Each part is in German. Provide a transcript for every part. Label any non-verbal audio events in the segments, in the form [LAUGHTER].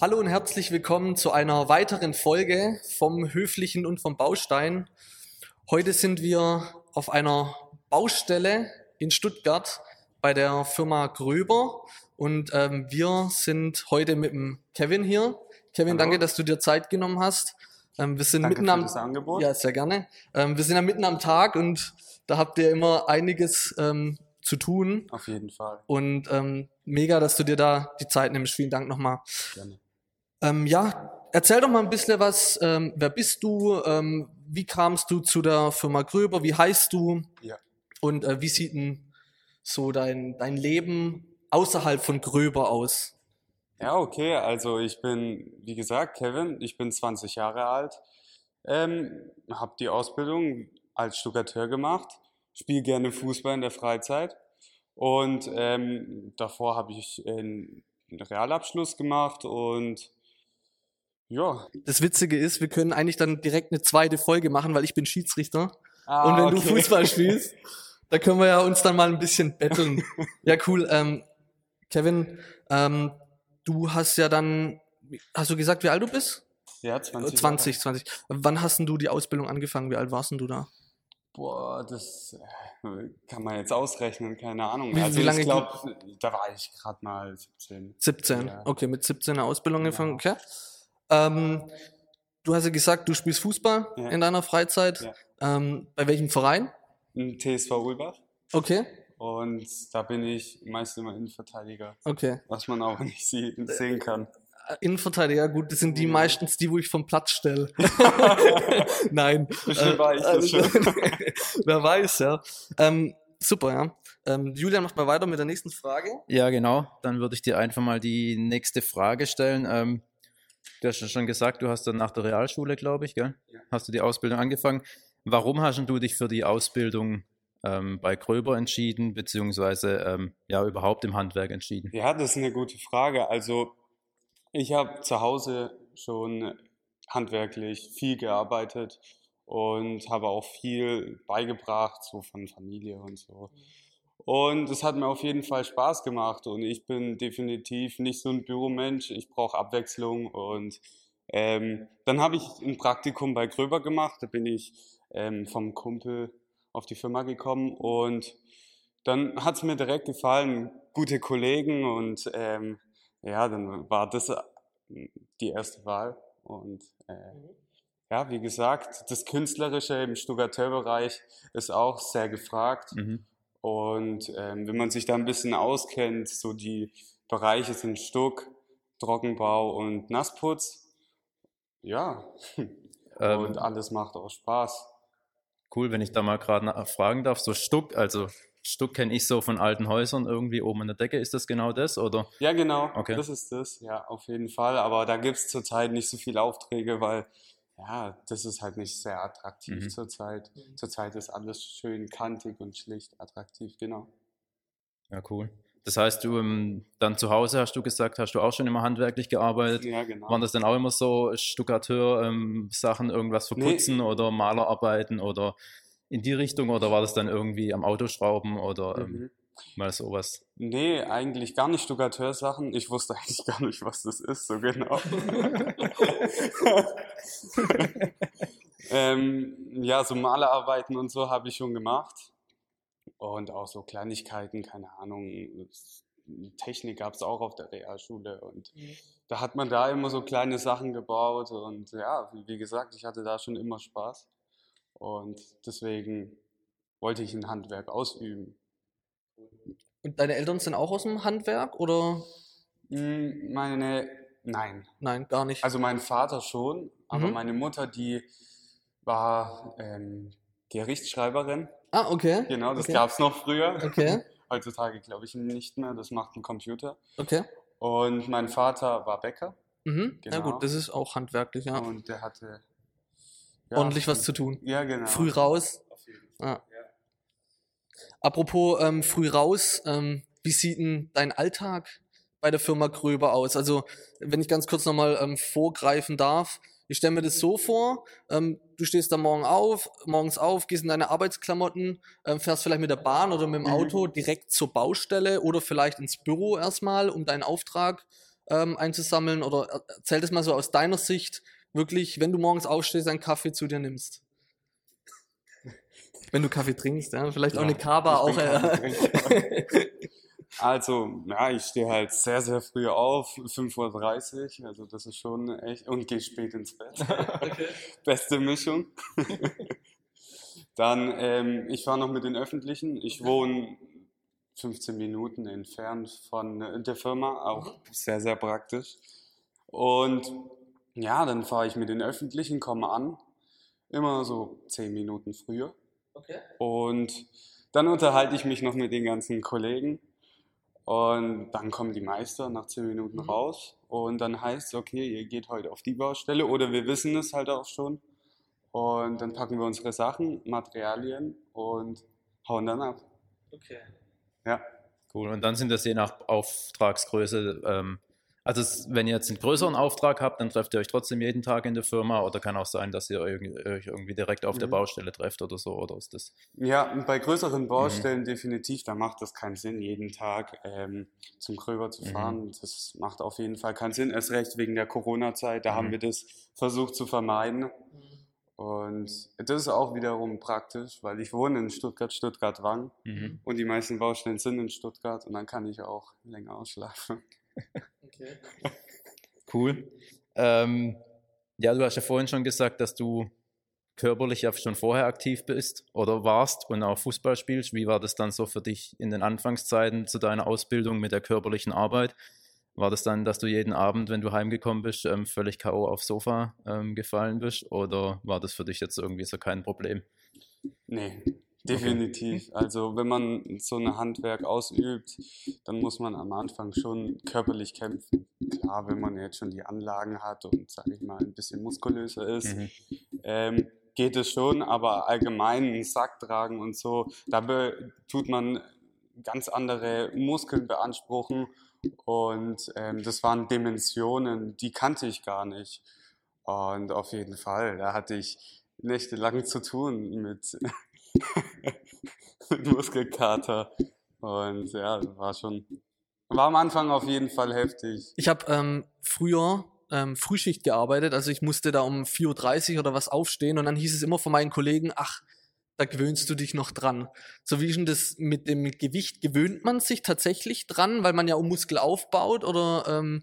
Hallo und herzlich willkommen zu einer weiteren Folge vom Höflichen und vom Baustein. Heute sind wir auf einer Baustelle in Stuttgart bei der Firma Gröber und ähm, wir sind heute mit dem Kevin hier. Kevin, Hallo. danke, dass du dir Zeit genommen hast. Ähm, wir sind Danke mitten am Angebot. ja sehr gerne. Ähm, wir sind ja mitten am Tag und da habt ihr immer einiges ähm, zu tun Auf jeden Fall. und ähm, mega, dass du dir da die Zeit nimmst. Vielen Dank nochmal. Gerne. Ähm, ja, erzähl doch mal ein bisschen was. Ähm, wer bist du? Ähm, wie kamst du zu der Firma Gröber? Wie heißt du? Ja. Und äh, wie sieht denn so dein, dein Leben außerhalb von Gröber aus? Ja, okay. Also ich bin, wie gesagt, Kevin. Ich bin 20 Jahre alt. Ähm, habe die Ausbildung als Stuckateur gemacht. Spiele gerne Fußball in der Freizeit. Und ähm, davor habe ich einen Realabschluss gemacht und ja. Das Witzige ist, wir können eigentlich dann direkt eine zweite Folge machen, weil ich bin Schiedsrichter. Ah, Und wenn du okay. Fußball [LAUGHS] spielst, da können wir ja uns dann mal ein bisschen betteln. ja, cool. Ähm, Kevin, ähm, du hast ja dann, hast du gesagt, wie alt du bist? Ja, 20. 20, 20. Wann hast denn du die Ausbildung angefangen? Wie alt warst denn du da? Boah, das äh, kann man jetzt ausrechnen, keine Ahnung. Wie- also wie lange ich glaube, da war ich gerade mal 17. 17. Ja. Okay, mit 17 eine Ausbildung Genau. angefangen. Okay. Ähm, du hast ja gesagt, du spielst Fußball Ja. in deiner Freizeit. Ja. Ähm, bei welchem Verein? Im TSV Ulbach. Okay, Und da bin ich meist immer Innenverteidiger, okay. was man auch nicht sehen kann. Äh, Innenverteidiger, gut, das sind die Ja. meistens die, wo ich vom Platz stelle. [LAUGHS] Nein. Bestimmt war ich das also, schon. [LAUGHS] Wer weiß, ja. Ähm, super, ja. Ähm, Julian macht mal weiter mit der nächsten Frage. Ja, genau. Dann würde ich dir einfach mal die nächste Frage stellen. Ähm, du hast ja schon gesagt, du hast dann nach der Realschule, glaube ich, gell? Ja. Hast du die Ausbildung angefangen. Warum hast du dich für die Ausbildung ähm, bei Gröber entschieden, beziehungsweise ähm, ja überhaupt im Handwerk entschieden? Ja, das ist eine gute Frage. Also ich habe zu Hause schon handwerklich viel gearbeitet und habe auch viel beigebracht, so von Familie und so. Und es hat mir auf jeden Fall Spaß gemacht und ich bin definitiv nicht so ein Büromensch. Ich brauche Abwechslung und ähm, dann habe ich ein Praktikum bei Gröber gemacht. Da bin ich ähm, vom Kumpel auf die Firma gekommen und dann hat es mir direkt gefallen, gute Kollegen und ähm, ja, dann war das äh, die erste Wahl. Und äh, ja, wie gesagt, das Künstlerische im Stuckateurbereich ist auch sehr gefragt. Mhm. Und ähm, wenn man sich da ein bisschen auskennt, so die Bereiche sind Stuck, Trockenbau und Nassputz, ja, [LAUGHS] Ähm, und alles macht auch Spaß. Cool, wenn ich da mal gerade fragen darf. So Stuck, also Stuck kenne ich so von alten Häusern irgendwie oben in der Decke. Ist das genau das? Oder? Ja, genau, Okay. das ist das, ja, auf jeden Fall. Aber da gibt es zurzeit nicht so viele Aufträge, weil ja, das ist halt nicht sehr attraktiv Mhm. zurzeit. Zurzeit ist alles schön kantig und schlicht attraktiv, genau. Ja, cool. Das heißt, du ähm, dann zu Hause hast du gesagt, hast du auch schon immer handwerklich gearbeitet? Ja, genau. Waren das dann auch immer so Stuckateur-Sachen, irgendwas Nee. verputzen oder Malerarbeiten oder in die Richtung oder war das dann irgendwie am Autoschrauben oder ähm, Mhm. Mal sowas? Nee, eigentlich gar nicht Stuckateursachen. Ich wusste [LAUGHS] eigentlich gar nicht, was das ist, so genau. [LAUGHS] ähm, ja, so Malerarbeiten und so habe ich schon gemacht. Und auch so Kleinigkeiten, keine Ahnung. Technik gab es auch auf der Realschule. Und da hat man da immer so kleine Sachen gebaut. Und ja, wie gesagt, ich hatte da schon immer Spaß. Und deswegen wollte ich ein Handwerk ausüben. Und deine Eltern sind auch aus dem Handwerk oder? Mm, Meine, nein. Nein, gar nicht. Also mein Vater schon, aber Mhm. meine Mutter, die war ähm, Gerichtsschreiberin. ah, okay. Genau, das okay. gab's noch früher. Okay, [LAUGHS] Heutzutage glaube ich nicht mehr, das macht ein Computer. okay. Und mein Vater war Bäcker Mhm. Ja Genau. gut, das ist auch handwerklich, ja. und der hatte ja, Ordentlich was zu tun. Ja, genau. Früh raus. Auf jeden Fall. Ah. Apropos ähm, früh raus, ähm, wie sieht denn dein Alltag bei der Firma Gröber aus? Also, wenn ich ganz kurz nochmal ähm, vorgreifen darf, ich stelle mir das so vor, ähm, du stehst da morgen auf, morgens auf, gehst in deine Arbeitsklamotten, ähm, fährst vielleicht mit der Bahn oder mit dem Mhm. Auto direkt zur Baustelle oder vielleicht ins Büro erstmal, um deinen Auftrag ähm, einzusammeln? Oder erzähl das mal so aus deiner Sicht, wirklich, wenn du morgens aufstehst, einen Kaffee zu dir nimmst. Wenn du Kaffee trinkst, ja, vielleicht auch Ja, eine Kaba auch. Kaffeetrinker. [LAUGHS] Also, ja, ich stehe halt sehr, sehr früh auf, 5.30 Uhr, also das ist schon echt, und gehe spät ins Bett. [LAUGHS] [LAUGHS] Beste Mischung. Dann, ähm, ich fahre noch mit den Öffentlichen. Ich wohne 15 Minuten entfernt von der Firma, auch sehr, sehr praktisch. Und ja, dann fahre ich mit den Öffentlichen, komme an, immer so 10 Minuten früher. Okay. Und dann unterhalte ich mich noch mit den ganzen Kollegen. Und dann kommen die Meister nach 10 Minuten Mhm. raus. Und dann heißt es, okay, ihr geht heute auf die Baustelle oder wir wissen es halt auch schon. Und dann packen wir unsere Sachen, Materialien und hauen dann ab. okay. Ja. Cool. Und dann sind das je nach Auftragsgröße, ähm, also es, wenn ihr jetzt einen größeren Auftrag habt, dann trefft ihr euch trotzdem jeden Tag in der Firma oder kann auch sein, dass ihr euch irgendwie direkt auf der Mhm. Baustelle trefft oder so, oder ist das? Ja, bei größeren Mhm. Baustellen definitiv, da macht das keinen Sinn, jeden Tag ähm, zum Kröber zu Mhm. fahren. Das macht auf jeden Fall keinen Sinn, erst recht wegen der Corona-Zeit. Da haben Mhm. wir das versucht zu vermeiden. Und das ist auch wiederum praktisch, weil ich wohne in Stuttgart, Stuttgart-Wang Mhm. und die meisten Baustellen sind in Stuttgart und dann kann ich auch länger ausschlafen. [LAUGHS] okay. Cool. Ähm, ja, du hast ja vorhin schon gesagt, dass du körperlich ja schon vorher aktiv bist oder warst und auch Fußball spielst. Wie war das dann so für dich in den Anfangszeiten zu deiner Ausbildung mit der körperlichen Arbeit? War das dann, dass du jeden Abend, wenn du heimgekommen bist, ähm, völlig K.O. aufs Sofa ähm, gefallen bist? Oder war das für dich jetzt irgendwie so kein Problem? Nee, definitiv. Also wenn man so ein Handwerk ausübt, dann muss man am Anfang schon körperlich kämpfen. Klar, wenn man jetzt schon die Anlagen hat und, sage ich mal, ein bisschen muskulöser ist, Mhm. ähm, geht es schon, aber allgemein einen Sack tragen und so, da tut man ganz andere Muskeln beanspruchen und ähm, das waren Dimensionen, die kannte ich gar nicht. Und auf jeden Fall, da hatte ich nächtelang zu tun mit, [LAUGHS] mit Muskelkater. Und ja, war schon, war am Anfang auf jeden Fall heftig. Ich habe ähm, früher ähm, Frühschicht gearbeitet, also ich musste da um 4.30 Uhr oder was aufstehen und dann hieß es immer von meinen Kollegen, ach, da gewöhnst du dich noch dran. So wie ist denn das mit dem Gewicht? Gewöhnt man sich tatsächlich dran, weil man ja um Muskel aufbaut oder ähm,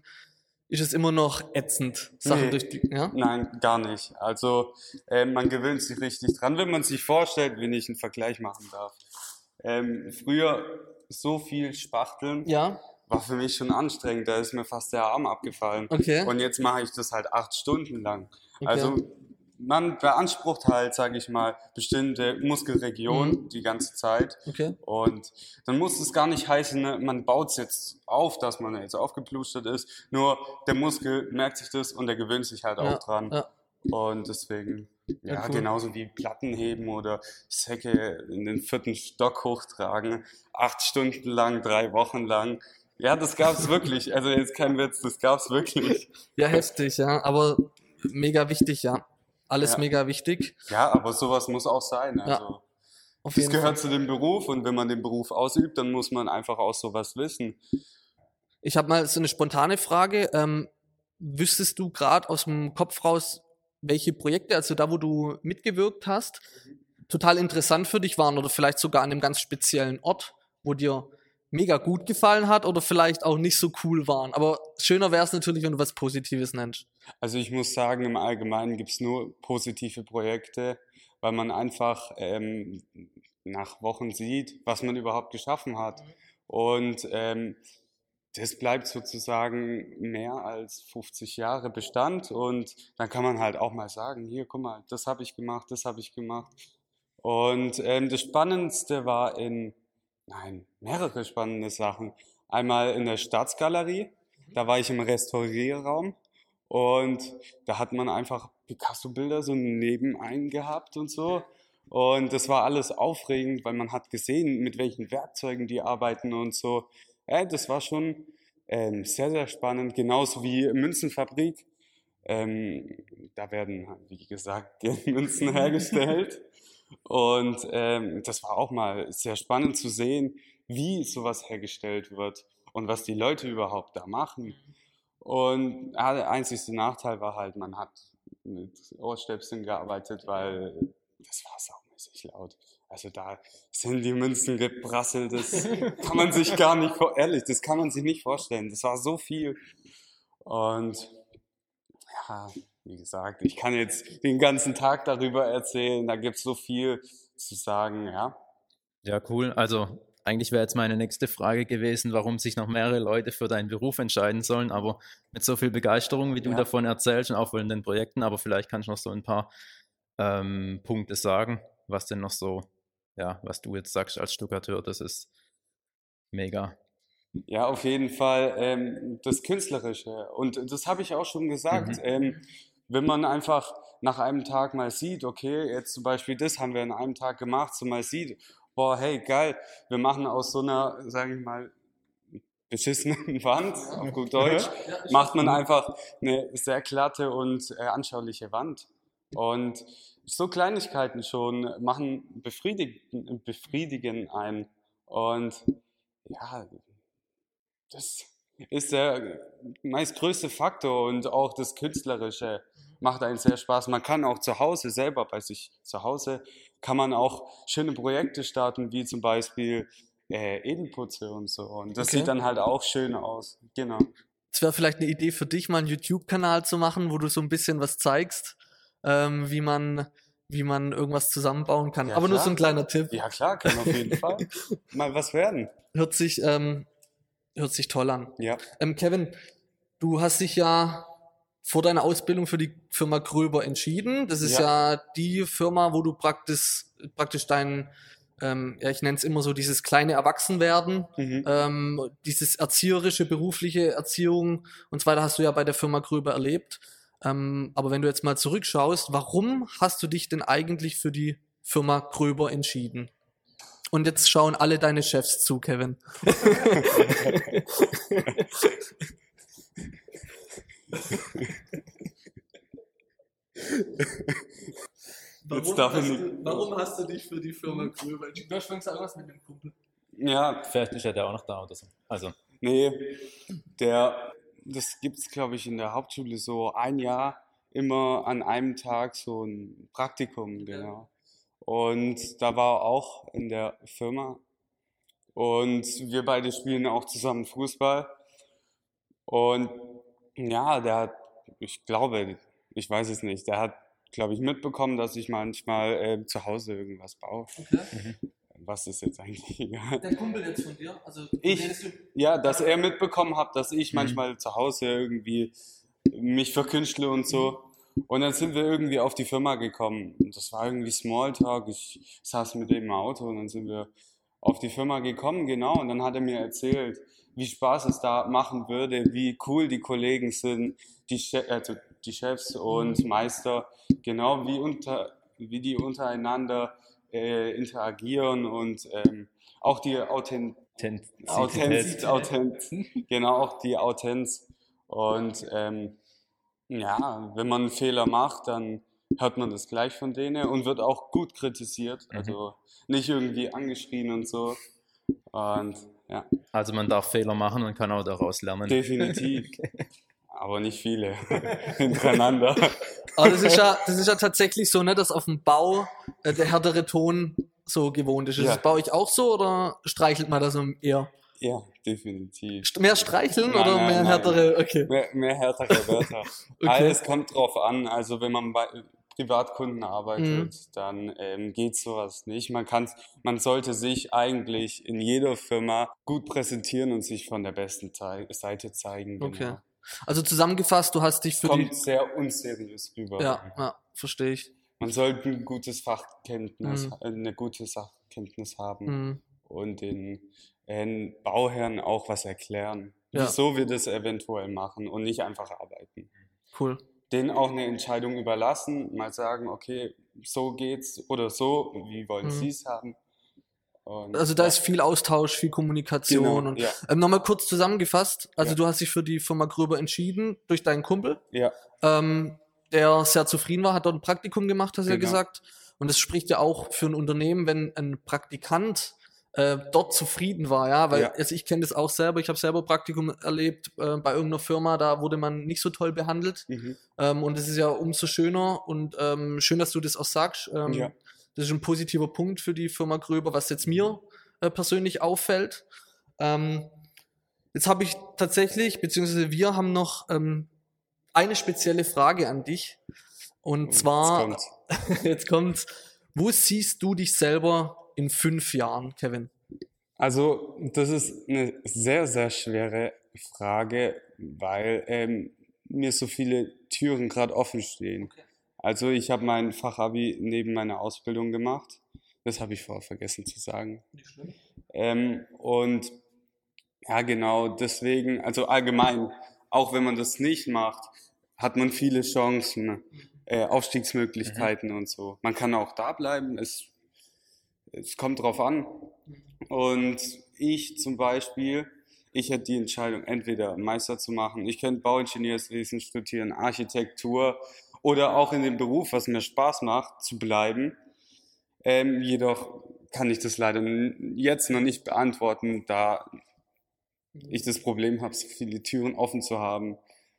ist es immer noch ätzend, Sachen Nee. durch die, ja? Nein, gar nicht. Also ähm, man gewöhnt sich richtig dran, wenn man sich vorstellt, wenn ich einen Vergleich machen darf. Ähm, früher so viel Spachteln Ja, war für mich schon anstrengend, da ist mir fast der Arm abgefallen. okay. Und jetzt mache ich das halt acht Stunden lang. okay. Also man beansprucht halt, sage ich mal, bestimmte Muskelregionen Mhm. die ganze Zeit. okay. Und dann muss es gar nicht heißen, ne, man baut es jetzt auf, dass man jetzt aufgeplustert ist. Nur der Muskel merkt sich das und der gewöhnt sich halt Ja, auch dran. ja. Und deswegen, ja, Ja, cool. genauso wie Platten heben oder Säcke in den vierten Stock hochtragen, acht Stunden lang, drei Wochen lang. Ja, das gab's [LAUGHS] wirklich. Also jetzt kein Witz, das gab's wirklich. Ja, heftig, ja, aber mega wichtig, ja. Alles Ja. mega wichtig. Ja, aber sowas muss auch sein. Also Auf das gehört Fall. zu dem Beruf und wenn man den Beruf ausübt, dann muss man einfach auch sowas wissen. Ich habe mal so eine spontane Frage. Ähm, wüsstest du gerade aus dem Kopf raus, welche Projekte, also da, wo du mitgewirkt hast, total interessant für dich waren oder vielleicht sogar an einem ganz speziellen Ort, wo dir mega gut gefallen hat oder vielleicht auch nicht so cool waren. Aber schöner wäre es natürlich, wenn du was Positives nennst. Also ich muss sagen, im Allgemeinen gibt's nur positive Projekte, weil man einfach ähm, nach Wochen sieht, was man überhaupt geschaffen hat. Und ähm, das bleibt sozusagen mehr als 50 Jahre Bestand. Und dann kann man halt auch mal sagen, hier, guck mal, das habe ich gemacht, das habe ich gemacht. Und ähm, das Spannendste war in, nein, mehrere spannende Sachen. Einmal in der Staatsgalerie, da war ich im Restaurierraum und da hat man einfach Picasso-Bilder so nebenein gehabt und so. Und das war alles aufregend, weil man hat gesehen, mit welchen Werkzeugen die arbeiten und so. Ja, das war schon ähm, sehr, sehr spannend. Genauso wie Münzenfabrik. Ähm, da werden, wie gesagt, [LAUGHS] Münzen hergestellt. Und ähm, das war auch mal sehr spannend zu sehen, wie sowas hergestellt wird und was die Leute überhaupt da machen. Und ja, der einzigste Nachteil war halt, man hat mit Ohrstöpseln gearbeitet, weil das war saumäßig laut. Also da sind die Münzen geprasselt, das kann man sich gar nicht, vor- [LAUGHS] ehrlich, das kann man sich nicht vorstellen. Das war so viel. Und ja, wie gesagt, ich kann jetzt den ganzen Tag darüber erzählen, da gibt es so viel zu sagen, ja. Ja, cool. Also eigentlich wäre jetzt meine nächste Frage gewesen, warum sich noch mehrere Leute für deinen Beruf entscheiden sollen, aber mit so viel Begeisterung, wie du Ja. davon erzählst und auch von den Projekten, aber vielleicht kannst du noch so ein paar ähm, Punkte sagen, was denn noch so, ja, was du jetzt sagst als Stuckateur, das ist mega. Ja, auf jeden Fall ähm, das Künstlerische. Und das habe ich auch schon gesagt. Mhm. Ähm, wenn man einfach nach einem Tag mal sieht, okay, jetzt zum Beispiel das haben wir in einem Tag gemacht, so mal sieht, boah, hey, geil, wir machen aus so einer, sage ich mal, beschissenen [LAUGHS] Wand, auf gut Deutsch, macht man einfach eine sehr glatte und äh, anschauliche Wand. Und so Kleinigkeiten schon machen befriedigen, befriedigen einen. Und ja, das ist der meist größte Faktor und auch das Künstlerische macht einen sehr Spaß. Man kann auch zu Hause selber bei sich zu Hause kann man auch schöne Projekte starten, wie zum Beispiel äh, Edelputze und so. Und das Okay. sieht dann halt auch schön aus. Genau. Es wäre vielleicht eine Idee für dich, mal einen YouTube-Kanal zu machen, wo du so ein bisschen was zeigst, ähm, wie man, wie man irgendwas zusammenbauen kann. Ja, Aber nur klar. so ein kleiner Tipp. Ja klar, kann auf jeden [LAUGHS] Fall mal was werden. Hört sich, ähm, hört sich toll an. Ja. Ähm, Kevin, du hast dich ja vor deiner Ausbildung für die Firma Gröber entschieden. Das ist ja, die Firma, wo du praktisch, praktisch dein, ähm, ja, ich nenne es immer so, dieses kleine Erwachsenwerden, Mhm. ähm, dieses erzieherische, berufliche Erziehung und so weiter hast du ja bei der Firma Gröber erlebt. Ähm, aber wenn du jetzt mal zurückschaust, warum hast du dich denn eigentlich für die Firma Gröber entschieden? Und jetzt schauen alle deine Chefs zu, Kevin. [LAUGHS] Jetzt darf ich hast du, warum hast du dich für die Firma Gröber entschieden? Du hast schon gesagt, was mit dem Kumpel. Ja, Vielleicht ist er der auch noch da oder so. Also, Nee, der, das gibt's glaube ich, in der Hauptschule so ein Jahr immer an einem Tag so ein Praktikum, genau. Und da war er auch in der Firma. Und wir beide spielen auch zusammen Fußball. Und ja, der hat, ich glaube, ich weiß es nicht, der hat, glaube ich, mitbekommen, dass ich manchmal äh, zu Hause irgendwas baue. Okay. Was ist jetzt eigentlich egal? [LAUGHS] Der Kumpel jetzt von dir? Also, Ich- Ja, dass er mitbekommen hat, dass ich Mhm. manchmal zu Hause irgendwie mich verkünstle und so. Und dann sind wir irgendwie auf die Firma gekommen. Und das war irgendwie Smalltalk. Ich saß mit dem im Auto und dann sind wir auf die Firma gekommen, genau. Und dann hat er mir erzählt, wie Spaß es da machen würde, wie cool die Kollegen sind, die, che also die Chefs und Meister, genau wie, unter, wie die untereinander äh, interagieren und ähm, auch die Authent Autenz, Autenz, genau, auch die Autenz. Und ähm, ja, wenn man einen Fehler macht, dann hört man das gleich von denen und wird auch gut kritisiert. Mhm. Also nicht irgendwie angeschrien und so. Und ja, also man darf Fehler machen und kann auch daraus lernen. definitiv. [LAUGHS] Aber nicht viele [LAUGHS] hintereinander. Aber das ist ja, das ist ja tatsächlich so, ne, dass auf dem Bau äh, der härtere Ton so gewohnt ist. Ist Ja. das bei euch auch so oder streichelt man das eher? Ja, definitiv. Mehr streicheln Nein, oder nein, mehr nein. härtere? Okay. Mehr, mehr härtere [LAUGHS] Wörter. Okay. Alles kommt drauf an. Also wenn man bei Privatkunden arbeitet, Mhm. dann ähm, geht sowas nicht. Man kann, man sollte sich eigentlich in jeder Firma gut präsentieren und sich von der besten Seite zeigen. Okay. Genau. Also zusammengefasst, du hast dich für Kommt die. sehr unseriös rüber. Ja, ja, verstehe ich. Man sollte ein gutes Fachkenntnis, Mhm. eine gute Sachkenntnis haben Mhm. und den Bauherren auch was erklären, Ja. wieso wir das eventuell machen und nicht einfach arbeiten. Cool. denen auch eine Entscheidung überlassen, mal sagen, okay, so geht's oder so, wie wollen Mhm. Sie es haben? Und, Also da ja, ist viel Austausch, viel Kommunikation. genau, Und, ja, ähm, Nochmal kurz zusammengefasst. Also Ja. du hast dich für die Firma Gröber entschieden durch deinen Kumpel, ja, ähm, der sehr zufrieden war, hat dort ein Praktikum gemacht, hast du ja Genau. gesagt. Und das spricht ja auch für ein Unternehmen, wenn ein Praktikant äh, dort zufrieden war, ja, weil Ja. also ich kenne das auch selber, ich habe selber Praktikum erlebt äh, bei irgendeiner Firma, da wurde man nicht so toll behandelt Mhm. ähm, und es ist ja umso schöner und ähm, schön, dass du das auch sagst. Ähm, Ja. Das ist ein positiver Punkt für die Firma Gröber, was jetzt mir äh, persönlich auffällt. Ähm, jetzt habe ich tatsächlich, beziehungsweise wir haben noch ähm, eine spezielle Frage an dich. Und zwar, Jetzt kommt's. [LAUGHS] jetzt kommt's, wo siehst du dich selber in fünf Jahren, Kevin? Also, das ist eine sehr, sehr schwere Frage, weil ähm, mir so viele Türen gerade offen stehen. Also, ich habe mein Fachabi neben meiner Ausbildung gemacht. Das habe ich vorher vergessen zu sagen. Ähm, und ja, genau, deswegen, also allgemein, auch wenn man das nicht macht, hat man viele Chancen, äh, Aufstiegsmöglichkeiten und so. Man kann auch da bleiben, es, es kommt drauf an. Und ich zum Beispiel, ich hätte die Entscheidung, entweder Meister zu machen, ich könnte Bauingenieurswesen studieren, Architektur oder auch in dem Beruf, was mir Spaß macht, zu bleiben. Ähm, jedoch kann ich das leider jetzt noch nicht beantworten, da ich das Problem habe, so viele Türen offen zu haben.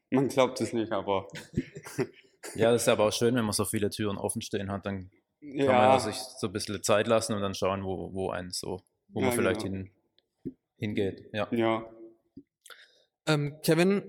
Man glaubt es nicht, aber [LAUGHS] Ja, das ist aber auch schön, wenn man so viele Türen offen stehen hat, dann kann man ja, ja sich so ein bisschen Zeit lassen und dann schauen, wo, wo einen so, wo man Ja, vielleicht genau. hin, hingeht. Ja. ja, Ähm, Kevin,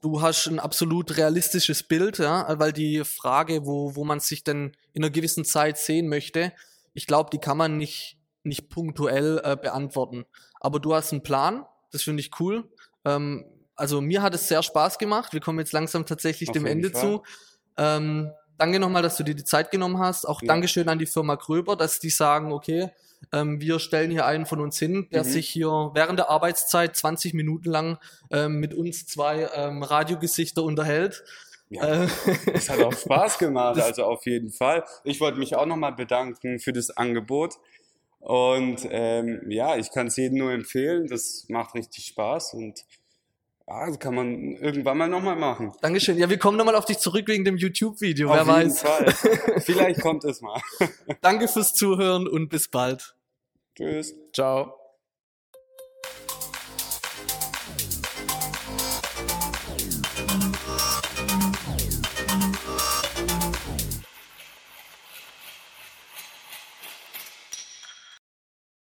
du hast ein absolut realistisches Bild, ja, weil die Frage, wo, wo man sich denn in einer gewissen Zeit sehen möchte, ich glaube, die kann man nicht, nicht punktuell äh, beantworten. Aber du hast einen Plan, das finde ich cool. Ähm, also mir hat es sehr Spaß gemacht. Wir kommen jetzt langsam tatsächlich Auf dem Ende Fall. zu. Ähm, danke nochmal, dass du dir die Zeit genommen hast. Auch Ja. Dankeschön an die Firma Gröber, dass die sagen, okay, ähm, wir stellen hier einen von uns hin, der Mhm. sich hier während der Arbeitszeit 20 Minuten lang ähm, mit uns zwei ähm, Radiogesichter unterhält. ja. Äh, [LAUGHS] Es hat auch Spaß gemacht, also auf jeden Fall. Ich wollte mich auch nochmal bedanken für das Angebot. Und ähm, ja, ich kann es jedem nur empfehlen. Das macht richtig Spaß und ja, das kann man irgendwann mal nochmal machen. Dankeschön. Ja, wir kommen nochmal auf dich zurück wegen dem YouTube-Video. Wer jeden weiß. Fall. [LAUGHS] Vielleicht kommt es mal. Danke fürs Zuhören und bis bald. Tschüss. Ciao.